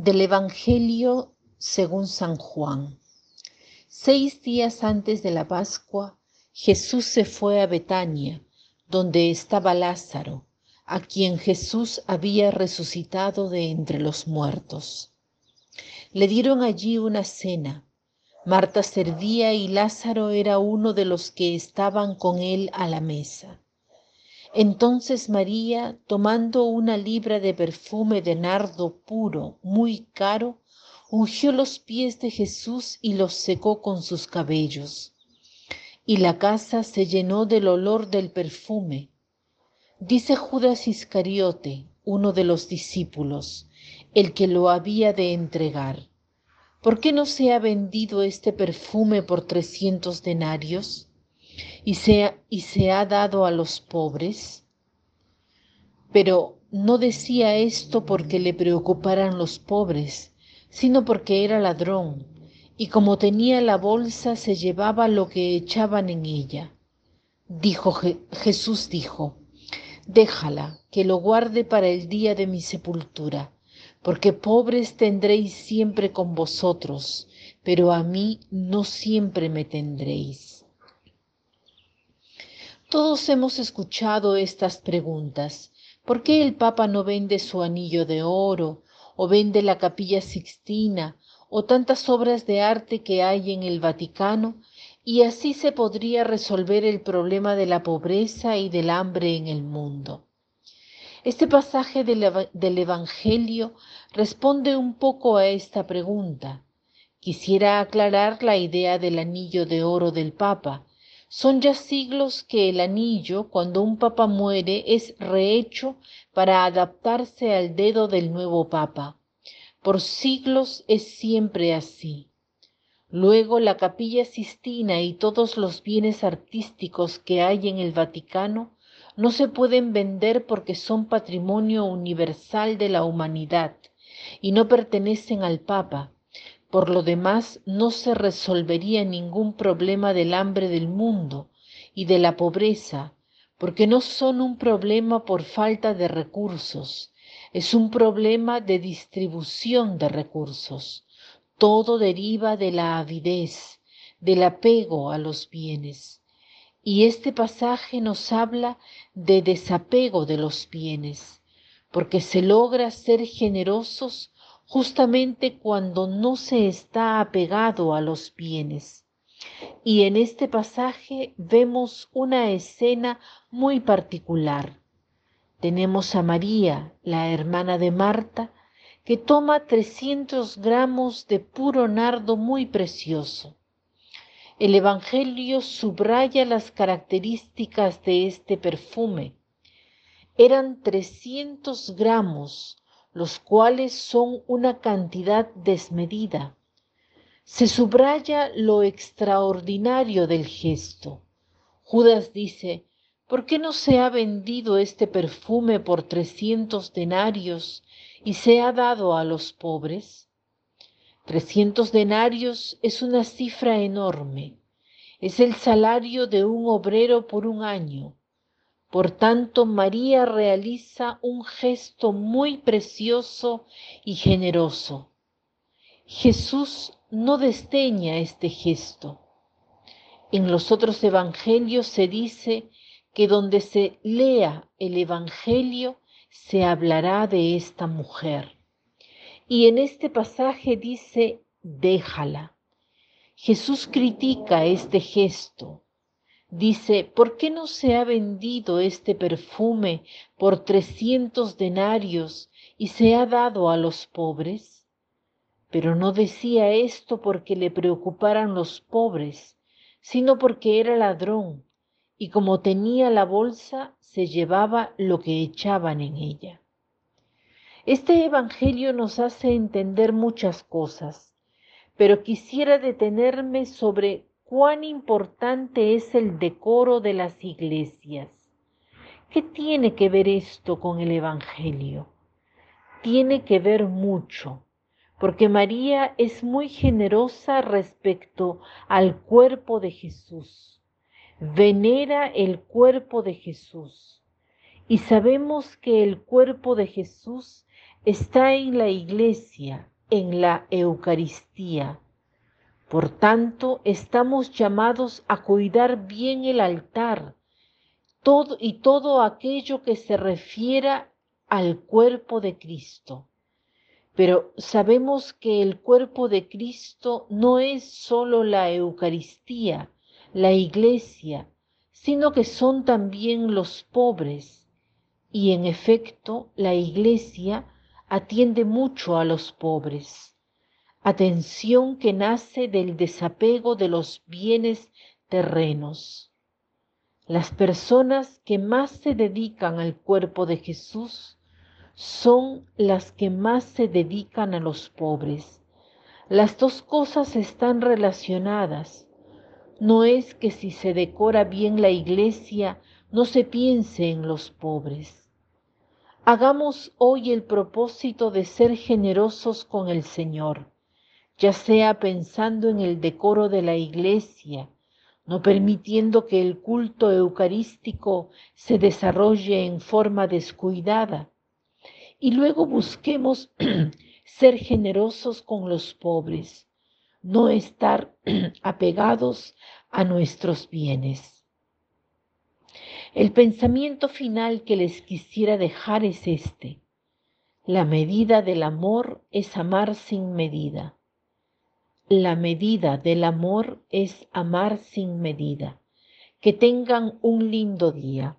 Del Evangelio según San Juan. Seis días antes de la Pascua, Jesús se fue a Betania, donde estaba Lázaro, a quien Jesús había resucitado de entre los muertos. Le dieron allí una cena. Marta servía y Lázaro era uno de los que estaban con él a la mesa. Entonces María, tomando una libra de perfume de nardo puro, muy caro, ungió los pies de Jesús y los secó con sus cabellos. Y la casa se llenó del olor del perfume. Dice Judas Iscariote, uno de los discípulos, el que lo había de entregar. ¿Por qué no se ha vendido este perfume por trescientos denarios? Y se, ha dado a los pobres. Pero no decía esto porque le preocuparan los pobres, sino porque era ladrón, y como tenía la bolsa se llevaba lo que echaban en ella. Dijo Jesús dijo, déjala, que lo guarde para el día de mi sepultura, porque pobres tendréis siempre con vosotros, pero a mí no siempre me tendréis. Todos hemos escuchado estas preguntas. ¿Por qué el Papa no vende su anillo de oro o vende la capilla sixtina o tantas obras de arte que hay en el Vaticano? Y así se podría resolver el problema de la pobreza y del hambre en el mundo. Este pasaje del, Evangelio responde un poco a esta pregunta. Quisiera aclarar la idea del anillo de oro del Papa son ya siglos que el anillo, cuando un papa muere, es rehecho para adaptarse al dedo del nuevo papa. Por siglos es siempre así. Luego la capilla Sistina y todos los bienes artísticos que hay en el Vaticano no se pueden vender porque son patrimonio universal de la humanidad y no pertenecen al Papa, por lo demás, no se resolvería ningún problema del hambre del mundo y de la pobreza, porque no son un problema por falta de recursos, es un problema de distribución de recursos. Todo deriva de la avidez, del apego a los bienes. Y este pasaje nos habla de desapego de los bienes, porque se logra ser generosos justamente cuando no se está apegado a los bienes. Y en este pasaje vemos una escena muy particular. Tenemos a María, la hermana de Marta, que toma 300 gramos de puro nardo muy precioso. El Evangelio subraya las características de este perfume. Eran 300 gramos, los cuales son una cantidad desmedida. Se subraya lo extraordinario del gesto. Judas dice, ¿por qué no se ha vendido este perfume por trescientos denarios y se ha dado a los pobres? Trescientos denarios es una cifra enorme. Es el salario de un obrero por un año por tanto, María realiza un gesto muy precioso y generoso. Jesús no desdeña este gesto. En los otros evangelios se dice que donde se lea el evangelio se hablará de esta mujer. Y en este pasaje dice, déjala. Jesús critica este gesto Dice, ¿por qué no se ha vendido este perfume por trescientos denarios y se ha dado a los pobres? Pero no decía esto porque le preocuparan los pobres, sino porque era ladrón, y como tenía la bolsa, se llevaba lo que echaban en ella. Este Evangelio nos hace entender muchas cosas, pero quisiera detenerme sobre cuán importante es el decoro de las iglesias. ¿Qué tiene que ver esto con el Evangelio? Tiene que ver mucho, porque María es muy generosa respecto al cuerpo de Jesús. Venera el cuerpo de Jesús. Y sabemos que el cuerpo de Jesús está en la iglesia, en la Eucaristía. Por tanto, estamos llamados a cuidar bien el altar y todo aquello que se refiera al cuerpo de Cristo. Pero sabemos que el cuerpo de Cristo no es solo la Eucaristía, la iglesia, sino que son también los pobres. Y en efecto, la iglesia atiende mucho a los pobres. Atención que nace del desapego de los bienes terrenos. Las personas que más se dedican al cuerpo de Jesús son las que más se dedican a los pobres. Las dos cosas están relacionadas. No es que si se decora bien la iglesia no se piense en los pobres. Hagamos hoy el propósito de ser generosos con el Señor, ya sea pensando en el decoro de la iglesia, no permitiendo que el culto eucarístico se desarrolle en forma descuidada, y luego busquemos ser generosos con los pobres, no estar apegados a nuestros bienes. El pensamiento final que les quisiera dejar es este. La medida del amor es amar sin medida. La medida del amor es amar sin medida. Que tengan un lindo día.